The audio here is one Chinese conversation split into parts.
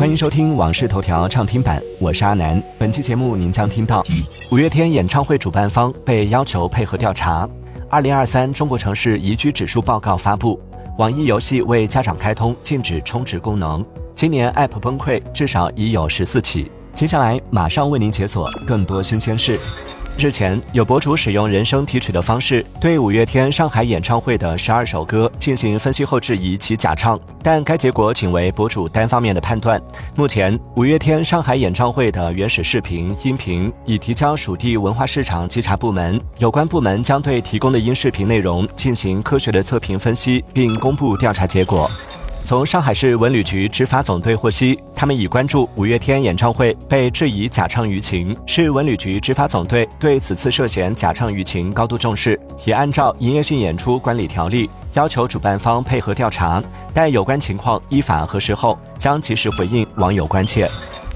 欢迎收听《往事头条》畅听版，我是阿南。本期节目您将听到：五月天演唱会主办方被要求配合调查；二零二三中国城市宜居指数报告发布；网易游戏为家长开通禁止充值功能；今年 App 崩溃至少已有十四起。接下来马上为您解锁更多新鲜事。日前，有博主使用人声提取的方式，对五月天上海演唱会的十二首歌进行分析后质疑其假唱，但该结果仅为博主单方面的判断。目前，五月天上海演唱会的原始视频、音频已提交属地文化市场稽查部门，有关部门将对提供的音视频内容进行科学的测评分析，并公布调查结果。从上海市文旅局执法总队获悉，他们已关注五月天演唱会被质疑假唱舆情，市文旅局执法总队对此次涉嫌假唱舆情高度重视，也按照营业性演出管理条例要求主办方配合调查，待有关情况依法核实后，将及时回应网友关切。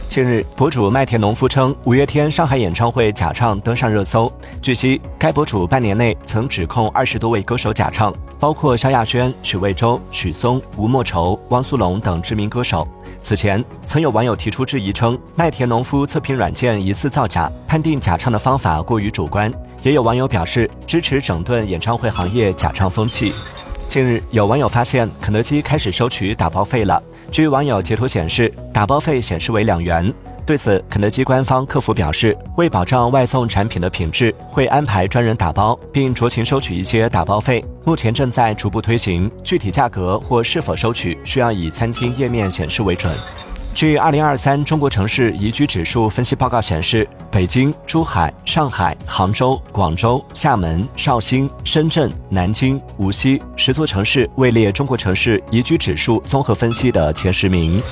近日，博主麦田农夫称五月天上海演唱会假唱登上热搜。据悉，该博主半年内曾指控二十多位歌手假唱，包括萧亚轩、许魏洲、许嵩、吴莫愁、汪苏泷等知名歌手。此前，曾有网友提出质疑称，麦田农夫测评软件疑似造假，判定假唱的方法过于主观。也有网友表示支持整顿演唱会行业假唱风气。近日，有网友发现肯德基开始收取打包费了。据网友截图显示，打包费显示为两元。对此，肯德基官方客服表示，为保障外送产品的品质，会安排专人打包，并酌情收取一些打包费。目前正在逐步推行，具体价格或是否收取，需要以餐厅页面显示为准。据二零二三中国城市宜居指数分析报告显示，北京、珠海、上海、杭州、广州、厦门、绍兴、深圳、南京、无锡十座城市位列中国城市宜居指数综合分析的前十名。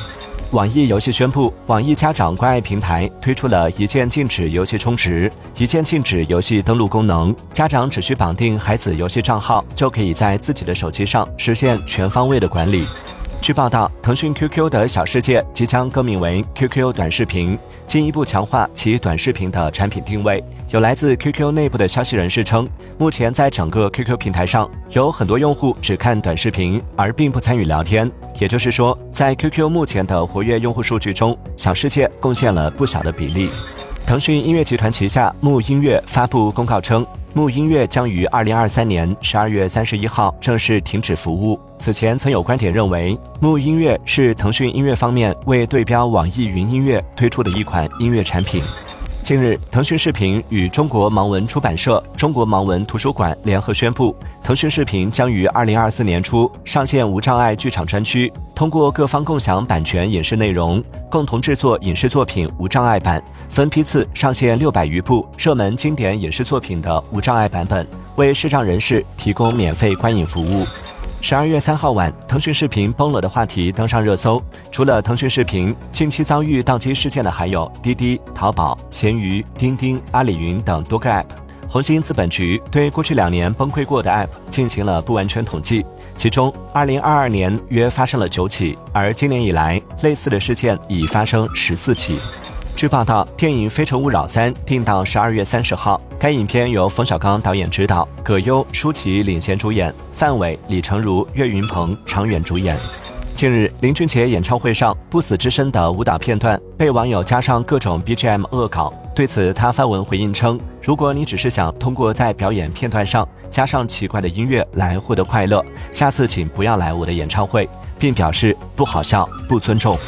网易游戏宣布，网易家长关爱平台推出了一键禁止游戏充值、一键禁止游戏登录功能，家长只需绑定孩子游戏账号，就可以在自己的手机上实现全方位的管理。据报道，腾讯 QQ 的小世界即将更名为 QQ 短视频，进一步强化其短视频的产品定位。有来自 QQ 内部的消息人士称，目前在整个 QQ 平台上，有很多用户只看短视频，而并不参与聊天。也就是说，在 QQ 目前的活跃用户数据中，小世界贡献了不小的比例。腾讯音乐集团旗下木音乐发布公告称。木音乐将于二零二三年十二月三十一号正式停止服务。此前曾有观点认为，木音乐是腾讯音乐方面为对标网易云音乐推出的一款音乐产品。近日，腾讯视频与中国盲文出版社、中国盲文图书馆联合宣布，腾讯视频将于二零二四年初上线无障碍剧场专区，通过各方共享版权影视内容，共同制作影视作品无障碍版，分批次上线六百余部热门经典影视作品的无障碍版本，为视障人士提供免费观影服务。十二月三号晚，腾讯视频崩了的话题登上热搜。除了腾讯视频，近期遭遇宕机事件的还有滴滴、淘宝、闲鱼、钉钉、阿里云等多个 App。红星资本局对过去两年崩溃过的 App 进行了不完全统计，其中二零二二年约发生了九起，而今年以来类似的事件已发生十四起。据报道，电影《非诚勿扰三》定到十二月三十号。该影片由冯小刚导演执导，葛优、舒淇领衔主演，范伟、李成儒、岳云鹏、常远主演。近日，林俊杰演唱会上《不死之身》的舞蹈片段被网友加上各种 BGM 恶搞。对此，他发文回应称：“如果你只是想通过在表演片段上加上奇怪的音乐来获得快乐，下次请不要来我的演唱会。”并表示不好笑、不尊重。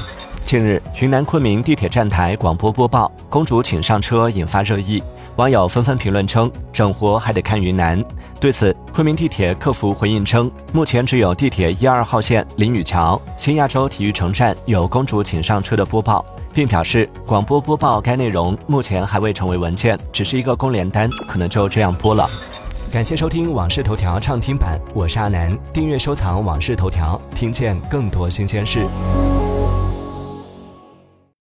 近日，云南昆明地铁站台广播播报“公主请上车”引发热议，网友纷纷评论称：“整活还得看云南。”对此，昆明地铁客服回应称，目前只有地铁一二号线林雨桥新亚洲体育城站有“公主请上车”的播报，并表示广播播报该内容目前还未成为文件，只是一个公联单，可能就这样播了。感谢收听《往事头条》畅听版，我是阿南，订阅收藏《往事头条》，听见更多新鲜事。